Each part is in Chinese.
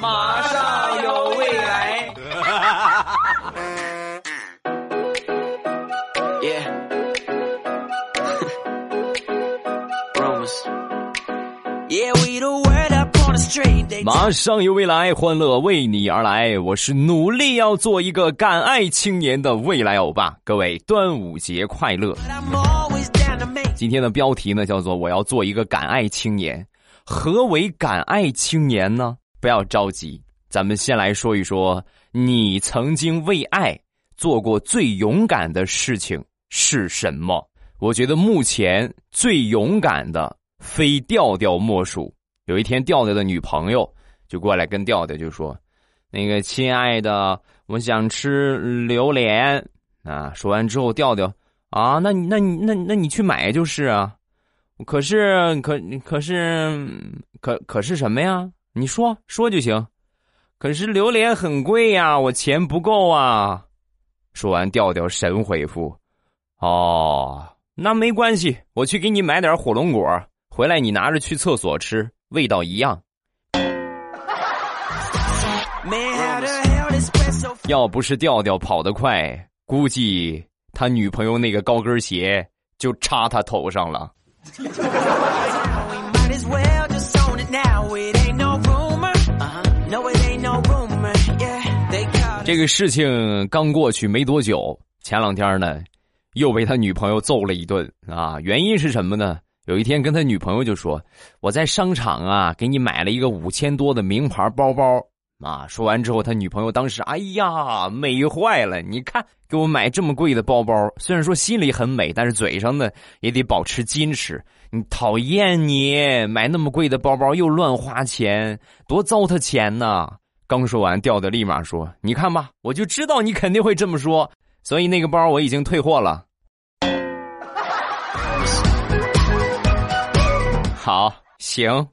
马上有未来。马上有未来，欢乐为你而来。我是努力要做一个敢爱青年的未来欧巴。各位，端午节快乐！今天的标题呢，叫做“我要做一个敢爱青年”。何为敢爱青年呢？不要着急，咱们先来说一说，你曾经为爱做过最勇敢的事情是什么？我觉得目前最勇敢的，非调调莫属。有一天，调调的女朋友就过来跟调调就说：“那个亲爱的，我想吃榴莲啊。”说完之后，调调啊，那那那那你去买就是啊。可是可可是可可是什么呀？你说说就行。可是榴莲很贵呀，我钱不够啊。说完，调调神回复：“哦，那没关系，我去给你买点火龙果，回来你拿着去厕所吃。”味道一样。要不是调调跑得快，估计他女朋友那个高跟鞋就插他头上了。这个事情刚过去没多久，前两天呢，又被他女朋友揍了一顿啊！原因是什么呢？有一天跟他女朋友就说：“我在商场啊，给你买了一个五千多的名牌包包啊。”说完之后，他女朋友当时哎呀美坏了！你看给我买这么贵的包包，虽然说心里很美，但是嘴上呢也得保持矜持。你讨厌你买那么贵的包包又乱花钱，多糟蹋钱呢！刚说完，调的立马说：“你看吧，我就知道你肯定会这么说，所以那个包我已经退货了。”好，行，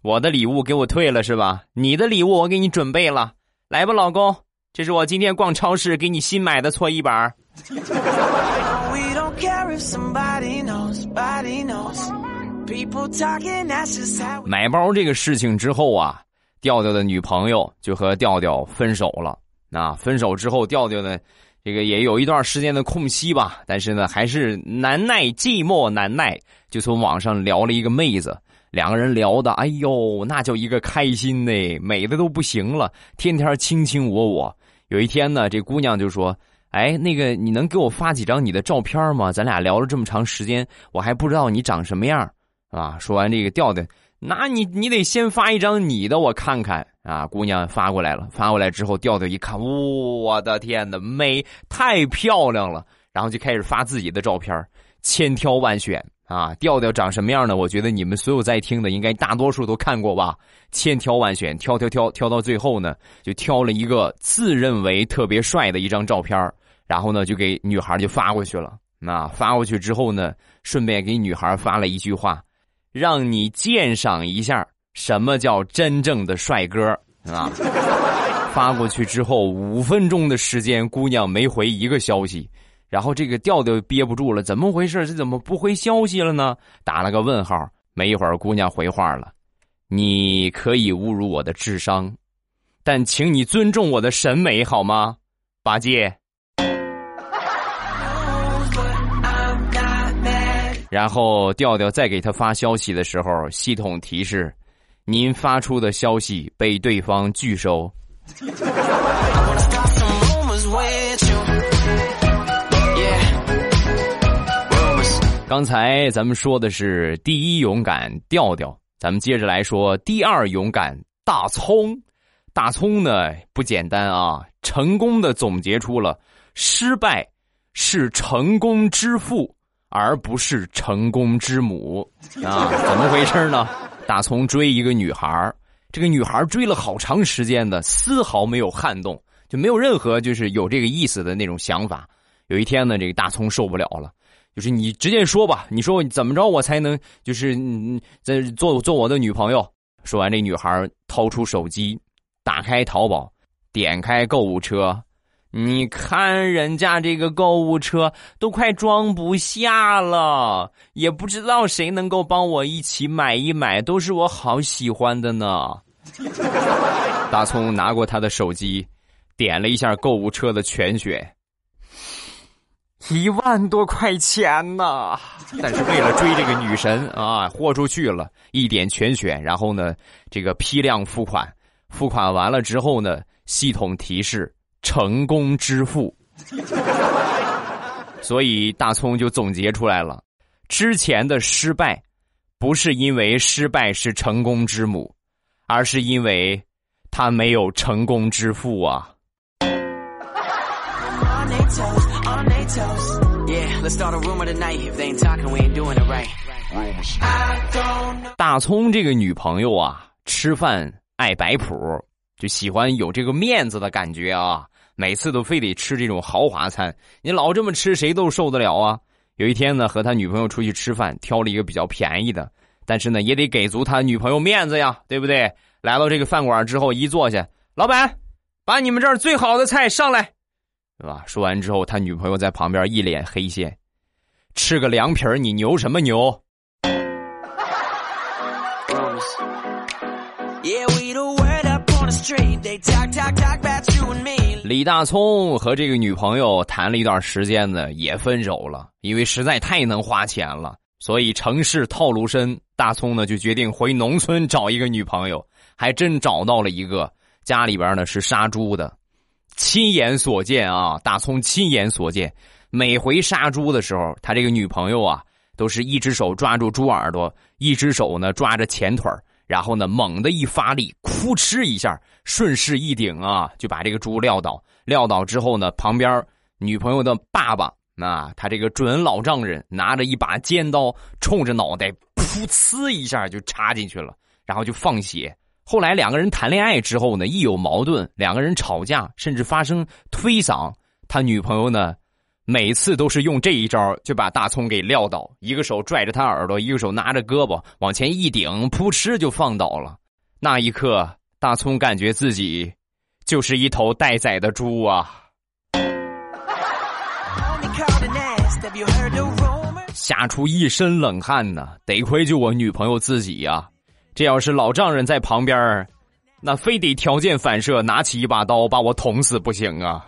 我的礼物给我退了是吧？你的礼物我给你准备了，来吧，老公，这是我今天逛超市给你新买的搓衣板。买包这个事情之后啊，调调的女朋友就和调调分手了。那分手之后，调调呢，这个也有一段时间的空隙吧，但是呢，还是难耐寂寞难耐。就从网上聊了一个妹子，两个人聊的，哎呦，那叫一个开心呢，美的都不行了，天天卿卿我我。有一天呢，这姑娘就说：“哎，那个你能给我发几张你的照片吗？咱俩聊了这么长时间，我还不知道你长什么样啊。”说完这个调调，那你你得先发一张你的我看看啊。姑娘发过来了，发过来之后，调调一看，我的天哪，美太漂亮了，然后就开始发自己的照片，千挑万选。啊，调调长什么样呢？我觉得你们所有在听的，应该大多数都看过吧。千挑万选，挑挑挑，挑到最后呢，就挑了一个自认为特别帅的一张照片然后呢，就给女孩就发过去了。那发过去之后呢，顺便给女孩发了一句话，让你鉴赏一下什么叫真正的帅哥啊。发过去之后，五分钟的时间，姑娘没回一个消息。然后这个调调憋不住了，怎么回事？这怎么不回消息了呢？打了个问号。没一会儿，姑娘回话了：“你可以侮辱我的智商，但请你尊重我的审美好吗？”八戒。然后调调再给他发消息的时候，系统提示：“您发出的消息被对方拒收。”刚才咱们说的是第一勇敢调调，咱们接着来说第二勇敢大葱。大葱呢不简单啊，成功的总结出了失败是成功之父，而不是成功之母啊？怎么回事呢？大葱追一个女孩，这个女孩追了好长时间的，丝毫没有撼动，就没有任何就是有这个意思的那种想法。有一天呢，这个大葱受不了了。就是你直接说吧，你说怎么着我才能就是在做做我的女朋友？说完，这女孩掏出手机，打开淘宝，点开购物车，你看人家这个购物车都快装不下了，也不知道谁能够帮我一起买一买，都是我好喜欢的呢。大葱拿过他的手机，点了一下购物车的全选，一万多块钱呐！但是为了追这个女神啊，豁出去了，一点全选，然后呢，这个批量付款，付款完了之后呢，系统提示成功之父。所以大葱就总结出来了，之前的失败，不是因为失败是成功之母，而是因为他没有成功之父啊。大葱这个女朋友啊，吃饭爱摆谱，就喜欢有这个面子的感觉啊。每次都非得吃这种豪华餐，你老这么吃，谁都受得了啊！有一天呢，和他女朋友出去吃饭，挑了一个比较便宜的，但是呢，也得给足他女朋友面子呀，对不对？来到这个饭馆之后，一坐下，老板，把你们这儿最好的菜上来，对吧？说完之后，他女朋友在旁边一脸黑线，吃个凉皮儿，你牛什么牛？李大聪和这个女朋友谈了一段时间呢，也分手了，因为实在太能花钱了。所以城市套路深，大葱呢就决定回农村找一个女朋友，还真找到了一个，家里边呢是杀猪的，亲眼所见啊！大葱亲眼所见，每回杀猪的时候，他这个女朋友啊，都是一只手抓住猪耳朵，一只手呢抓着前腿儿然后呢，猛的一发力，哭哧一下，顺势一顶啊，就把这个猪撂倒。撂倒之后呢，旁边女朋友的爸爸，那他这个准老丈人拿着一把尖刀，冲着脑袋噗呲一下就插进去了，然后就放血。后来两个人谈恋爱之后呢，一有矛盾，两个人吵架，甚至发生推搡，他女朋友呢。每次都是用这一招就把大葱给撂倒，一个手拽着他耳朵，一个手拿着胳膊往前一顶，扑哧就放倒了。那一刻，大葱感觉自己就是一头待宰的猪啊！吓出一身冷汗呢，得亏就我女朋友自己呀。这要是老丈人在旁边，那非得条件反射拿起一把刀把我捅死不行啊！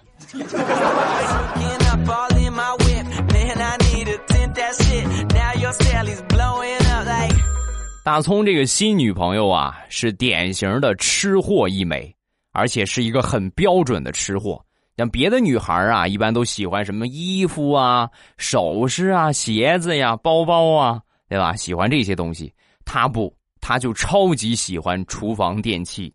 大葱这个新女朋友啊，是典型的吃货一枚，而且是一个很标准的吃货。像别的女孩啊，一般都喜欢什么衣服啊、首饰啊、鞋子呀、包包啊，对吧？喜欢这些东西，她不，她就超级喜欢厨房电器。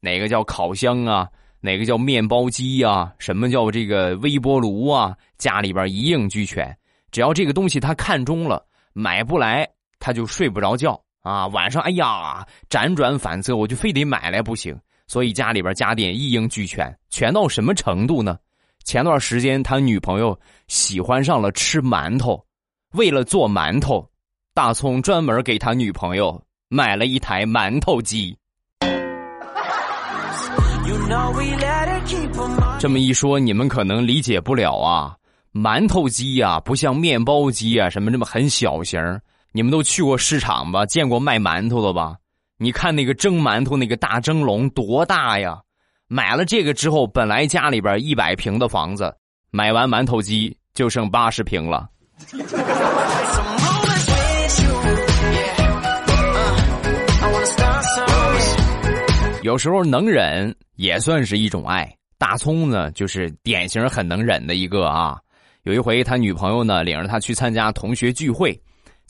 哪个叫烤箱啊？哪个叫面包机呀？什么叫这个微波炉啊？家里边一应俱全。只要这个东西她看中了，买不来她就睡不着觉。啊，晚上哎呀，辗转反侧，我就非得买来不行。所以家里边家电一应俱全，全到什么程度呢？前段时间他女朋友喜欢上了吃馒头，为了做馒头，大葱专门给他女朋友买了一台馒头机。这么一说，你们可能理解不了啊，馒头机呀，不像面包机啊，什么这么很小型。你们都去过市场吧？见过卖馒头的吧？你看那个蒸馒头那个大蒸笼多大呀！买了这个之后，本来家里边一百平的房子，买完馒头机就剩八十平了。有时候能忍也算是一种爱。大葱呢，就是典型很能忍的一个啊。有一回，他女朋友呢领着他去参加同学聚会。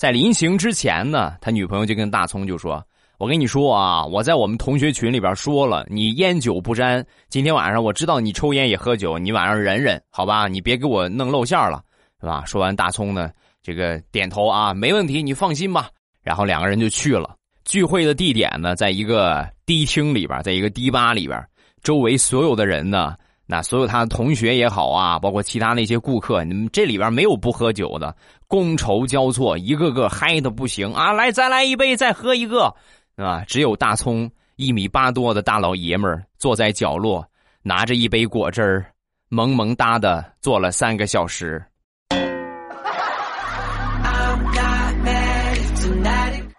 在临行之前呢，他女朋友就跟大葱就说：“我跟你说啊，我在我们同学群里边说了，你烟酒不沾。今天晚上我知道你抽烟也喝酒，你晚上忍忍，好吧？你别给我弄露馅了，是吧？”说完，大葱呢，这个点头啊，没问题，你放心吧。然后两个人就去了聚会的地点呢，在一个迪厅里边，在一个迪吧里边，周围所有的人呢。那所有他的同学也好啊，包括其他那些顾客，你们这里边没有不喝酒的，觥筹交错，一个个嗨的不行啊！来，再来一杯，再喝一个，啊！只有大葱一米八多的大老爷们儿坐在角落，拿着一杯果汁儿，萌萌哒的坐了三个小时。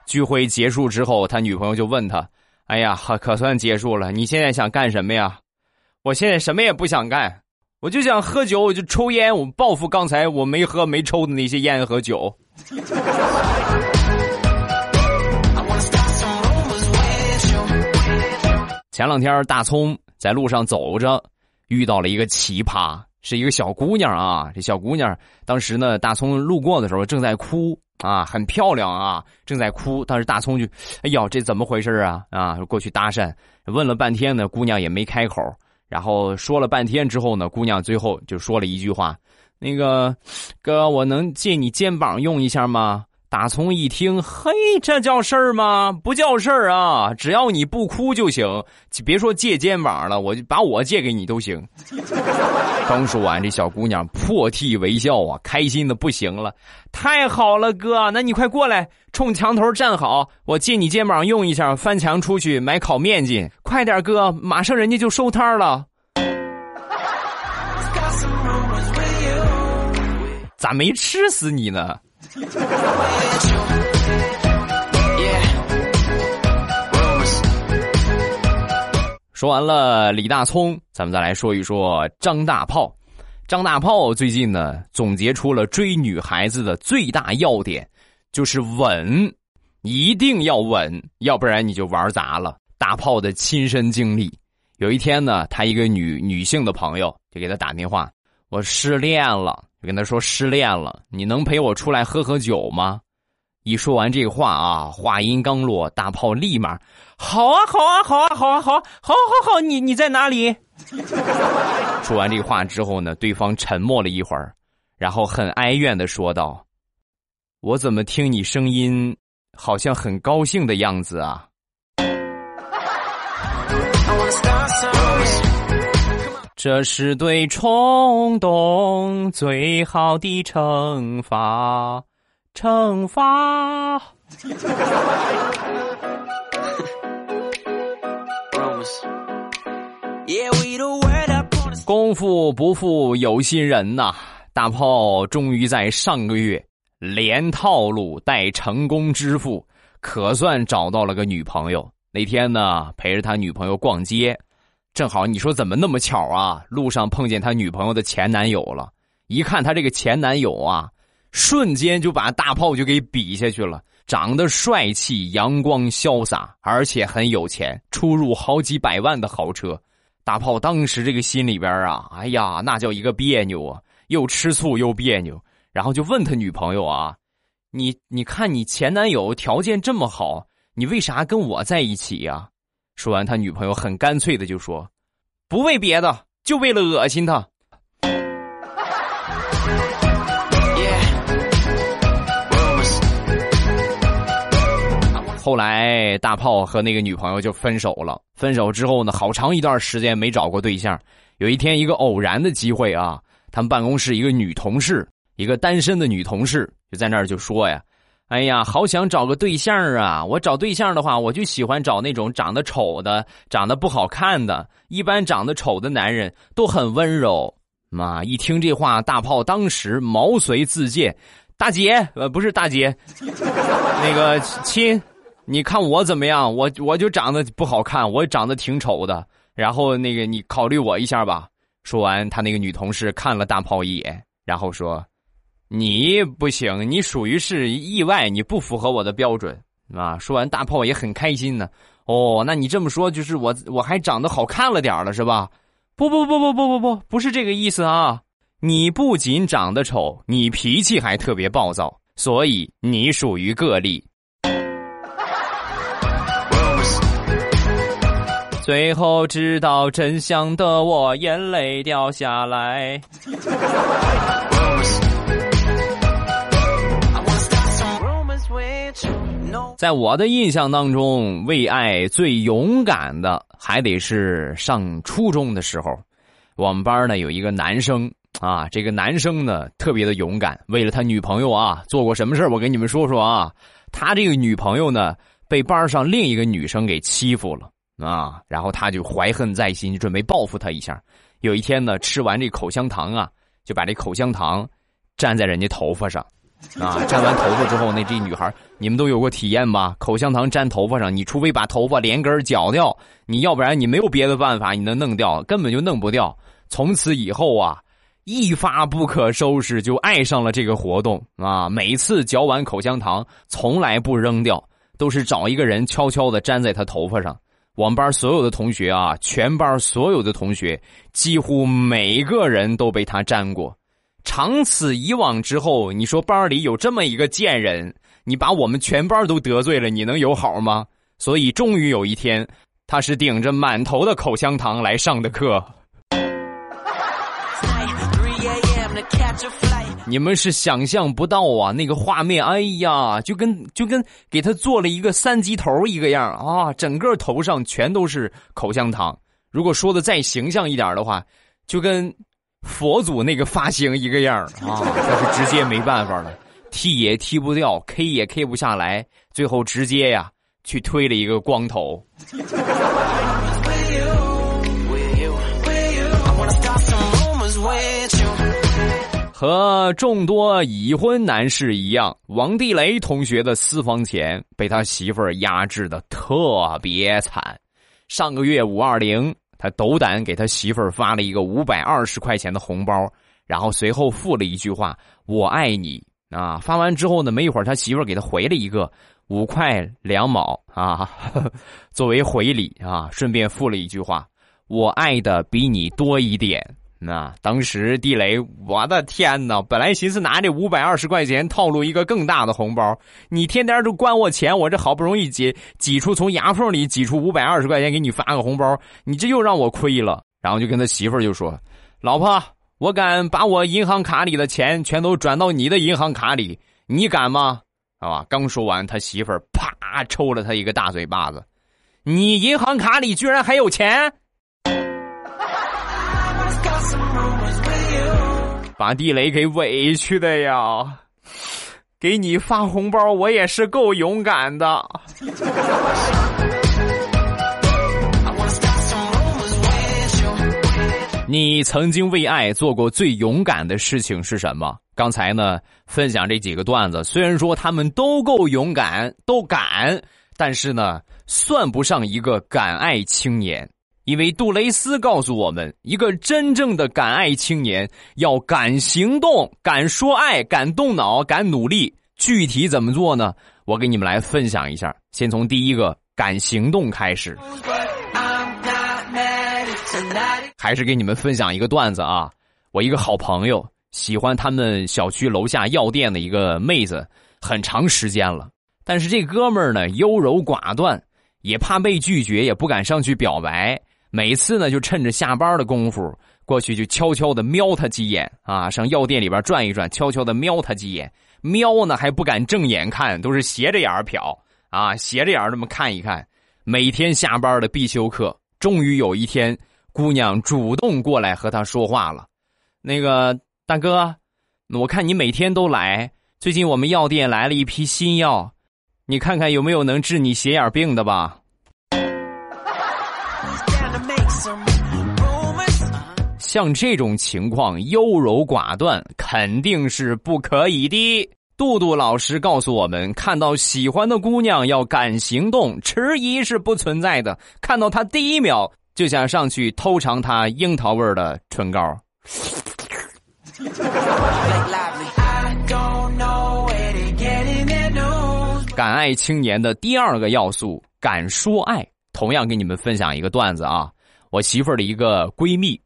聚会结束之后，他女朋友就问他：“哎呀，可算结束了。你现在想干什么呀？我现在什么也不想干，我就想喝酒，我就抽烟，我报复刚才我没喝没抽的那些烟和酒。前两天大葱在路上走着，遇到了一个奇葩，是一个小姑娘啊。这小姑娘当时呢，大葱路过的时候正在哭啊，很漂亮啊，正在哭。当时大葱就，哎呦，这怎么回事啊？啊，过去搭讪，问了半天呢，姑娘也没开口。然后说了半天之后呢，姑娘最后就说了一句话：“那个哥，我能借你肩膀用一下吗？”大葱一听，嘿，这叫事儿吗？不叫事儿啊！只要你不哭就行，别说借肩膀了，我就把我借给你都行。刚说完，这小姑娘破涕为笑啊，开心的不行了。太好了，哥，那你快过来，冲墙头站好，我借你肩膀用一下，翻墙出去买烤面筋。快点，哥，马上人家就收摊了。咋没吃死你呢？说完了李大聪，咱们再来说一说张大炮。张大炮最近呢，总结出了追女孩子的最大要点，就是稳，一定要稳，要不然你就玩砸了。大炮的亲身经历，有一天呢，他一个女女性的朋友就给他打电话，我失恋了。就跟他说失恋了，你能陪我出来喝喝酒吗？一说完这话啊，话音刚落，大炮立马，好啊，好啊，好啊，好啊，好，好，好，好，你你在哪里？说完这话之后呢，对方沉默了一会儿，然后很哀怨的说道：“我怎么听你声音，好像很高兴的样子啊？”这是对冲动最好的惩罚，惩罚。功夫不负有心人呐！大炮终于在上个月连套路带成功支付，可算找到了个女朋友。那天呢，陪着他女朋友逛街。正好你说怎么那么巧啊？路上碰见他女朋友的前男友了，一看他这个前男友啊，瞬间就把大炮就给比下去了。长得帅气、阳光潇洒，而且很有钱，出入好几百万的豪车。大炮当时这个心里边啊，哎呀，那叫一个别扭啊，又吃醋又别扭。然后就问他女朋友啊：“你你看你前男友条件这么好，你为啥跟我在一起呀？”说完，他女朋友很干脆的就说：“不为别的，就为了恶心他。”后来，大炮和那个女朋友就分手了。分手之后呢，好长一段时间没找过对象。有一天，一个偶然的机会啊，他们办公室一个女同事，一个单身的女同事，就在那儿就说呀。哎呀，好想找个对象啊！我找对象的话，我就喜欢找那种长得丑的、长得不好看的。一般长得丑的男人都很温柔。妈，一听这话，大炮当时毛遂自荐：“大姐，呃，不是大姐，那个亲，你看我怎么样？我我就长得不好看，我长得挺丑的。然后那个你考虑我一下吧。”说完，他那个女同事看了大炮一眼，然后说。你不行，你属于是意外，你不符合我的标准啊！说完，大炮也很开心呢。哦，那你这么说，就是我我还长得好看了点了，是吧？不不不不不不不，不是这个意思啊！你不仅长得丑，你脾气还特别暴躁，所以你属于个例。最后知道真相的我，眼泪掉下来。在我的印象当中，为爱最勇敢的还得是上初中的时候。我们班呢有一个男生啊，这个男生呢特别的勇敢，为了他女朋友啊做过什么事我跟你们说说啊。他这个女朋友呢被班上另一个女生给欺负了啊，然后他就怀恨在心，准备报复他一下。有一天呢，吃完这口香糖啊，就把这口香糖粘在人家头发上。啊，粘完头发之后，那这女孩你们都有过体验吧？口香糖粘头发上，你除非把头发连根绞掉，你要不然你没有别的办法，你能弄掉，根本就弄不掉。从此以后啊，一发不可收拾，就爱上了这个活动啊！每次嚼完口香糖，从来不扔掉，都是找一个人悄悄的粘在他头发上。我们班所有的同学啊，全班所有的同学，几乎每个人都被他粘过。长此以往之后，你说班里有这么一个贱人，你把我们全班都得罪了，你能有好吗？所以终于有一天，他是顶着满头的口香糖来上的课。你们是想象不到啊，那个画面，哎呀，就跟就跟给他做了一个三级头一个样啊，整个头上全都是口香糖。如果说的再形象一点的话，就跟佛祖那个发型一个样儿 啊，但是直接没办法了，剃也剃不掉，K 也 K 不下来，最后直接呀去推了一个光头。和众多已婚男士一样，王地雷同学的私房钱被他媳妇儿压制的特别惨。上个月五二零，他斗胆给他媳妇儿发了一个五百二十块钱的红包，然后随后附了一句话：“我爱你。”啊，发完之后呢，没一会儿他媳妇儿给他回了一个五块两毛啊，作为回礼啊，顺便附了一句话：“我爱的比你多一点。”那当时地雷，我的天哪！本来寻思拿这五百二十块钱套路一个更大的红包，你天天都管我钱，我这好不容易挤挤出从牙缝里挤出五百二十块钱给你发个红包，你这又让我亏了。然后就跟他媳妇儿就说：“老婆，我敢把我银行卡里的钱全都转到你的银行卡里，你敢吗？”啊！刚说完，他媳妇儿啪抽了他一个大嘴巴子：“你银行卡里居然还有钱！”把地雷给委屈的呀！给你发红包，我也是够勇敢的。你曾经为爱做过最勇敢的事情是什么？刚才呢，分享这几个段子，虽然说他们都够勇敢，都敢，但是呢，算不上一个敢爱青年。因为杜蕾斯告诉我们，一个真正的敢爱青年要敢行动、敢说爱、敢动脑、敢努力。具体怎么做呢？我给你们来分享一下。先从第一个敢行动开始。还是给你们分享一个段子啊！我一个好朋友喜欢他们小区楼下药店的一个妹子，很长时间了。但是这哥们儿呢，优柔寡断，也怕被拒绝，也不敢上去表白。每次呢，就趁着下班的功夫过去，就悄悄的瞄他几眼啊，上药店里边转一转，悄悄的瞄他几眼。瞄呢还不敢正眼看，都是斜着眼瞟啊，斜着眼这么看一看。每天下班的必修课，终于有一天，姑娘主动过来和他说话了。那个大哥，我看你每天都来，最近我们药店来了一批新药，你看看有没有能治你斜眼病的吧。像这种情况优柔寡断肯定是不可以的。杜杜老师告诉我们，看到喜欢的姑娘要敢行动，迟疑是不存在的。看到她第一秒就想上去偷尝她樱桃味的唇膏。敢爱青年的第二个要素，敢说爱。同样给你们分享一个段子啊，我媳妇儿的一个闺蜜。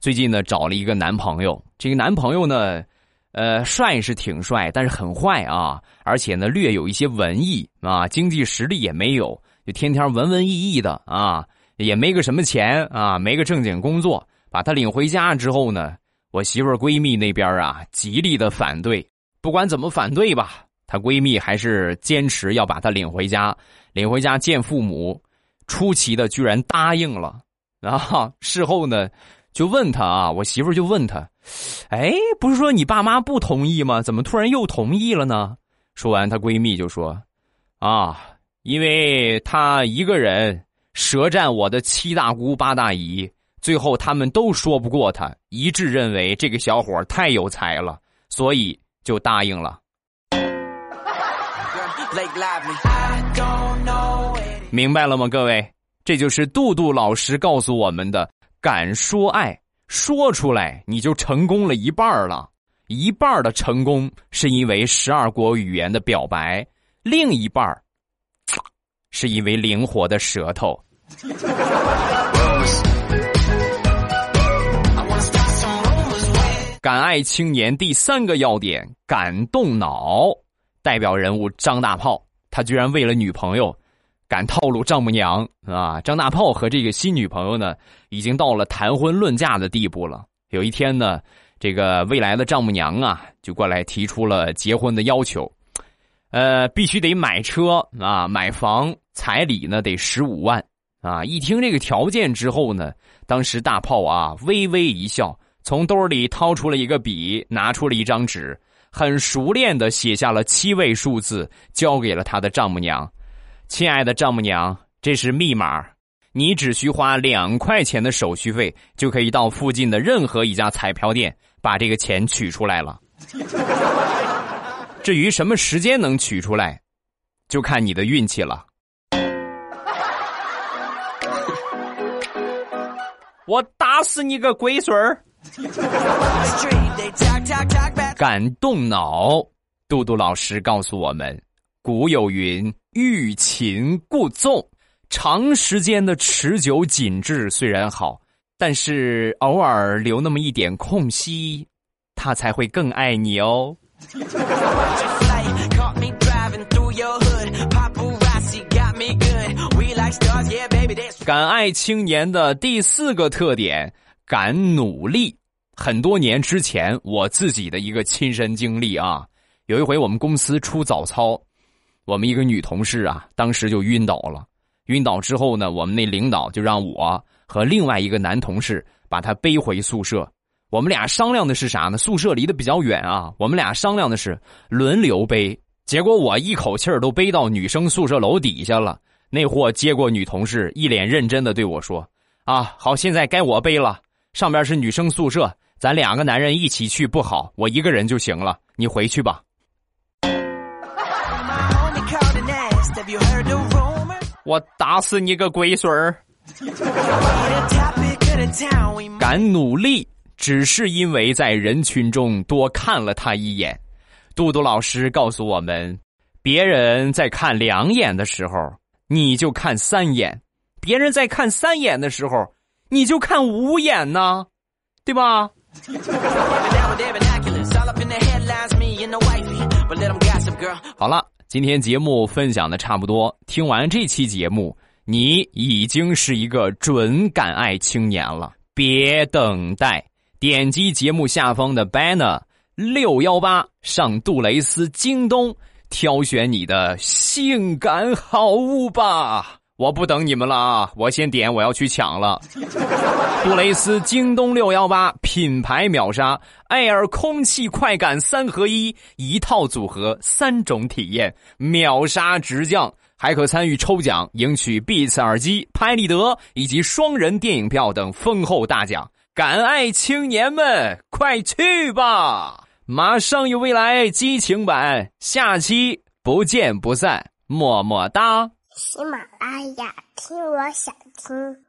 最近呢，找了一个男朋友。这个男朋友呢，呃，帅是挺帅，但是很坏啊，而且呢，略有一些文艺啊，经济实力也没有，就天天文文艺艺的啊，也没个什么钱啊，没个正经工作。把他领回家之后呢，我媳妇闺蜜那边啊，极力的反对。不管怎么反对吧，她闺蜜还是坚持要把他领回家，领回家见父母。出奇的，居然答应了。然后事后呢？就问他啊，我媳妇就问他，哎，不是说你爸妈不同意吗？怎么突然又同意了呢？说完，她闺蜜就说，啊，因为她一个人舌战我的七大姑八大姨，最后他们都说不过她，一致认为这个小伙太有才了，所以就答应了。明白了吗，各位？这就是杜杜老师告诉我们的：敢说爱，说出来你就成功了一半了。一半的成功是因为十二国语言的表白，另一半是因为灵活的舌头。敢爱青年第三个要点：敢动脑。代表人物张大炮，他居然为了女朋友，敢套路丈母娘啊！张大炮和这个新女朋友呢，已经到了谈婚论嫁的地步了。有一天呢。这个未来的丈母娘啊，就过来提出了结婚的要求，呃，必须得买车啊，买房，彩礼呢得十五万啊。一听这个条件之后呢，当时大炮啊微微一笑，从兜里掏出了一个笔，拿出了一张纸，很熟练的写下了七位数字，交给了他的丈母娘。亲爱的丈母娘，这是密码。你只需花两块钱的手续费，就可以到附近的任何一家彩票店把这个钱取出来了。至于什么时间能取出来，就看你的运气了。我打死你个龟孙儿！敢动脑，杜杜老师告诉我们：古有云，欲擒故纵。长时间的持久紧致虽然好，但是偶尔留那么一点空隙，他才会更爱你哦。敢爱青年的第四个特点，敢努力。很多年之前，我自己的一个亲身经历啊，有一回我们公司出早操，我们一个女同事啊，当时就晕倒了。晕倒之后呢，我们那领导就让我和另外一个男同事把他背回宿舍。我们俩商量的是啥呢？宿舍离得比较远啊，我们俩商量的是轮流背。结果我一口气儿都背到女生宿舍楼底下了。那货接过女同事，一脸认真的对我说：“啊，好，现在该我背了。上边是女生宿舍，咱两个男人一起去不好，我一个人就行了。你回去吧。”我打死你个龟孙儿！敢努力，只是因为在人群中多看了他一眼。杜杜老师告诉我们：别人在看两眼的时候，你就看三眼；别人在看三眼的时候，你就看五眼呢，对吧？好了。今天节目分享的差不多，听完这期节目，你已经是一个准敢爱青年了。别等待，点击节目下方的 banner 六幺八，上杜蕾斯京东挑选你的性感好物吧。我不等你们了啊！我先点，我要去抢了。杜蕾斯京东六幺八品牌秒杀，Air 空气快感三合一，一套组合三种体验，秒杀直降，还可参与抽奖，赢取 Beats 耳机、拍立得以及双人电影票等丰厚大奖。敢爱青年们，快去吧！马上有未来激情版，下期不见不散，么么哒。喜马拉雅，听我想听。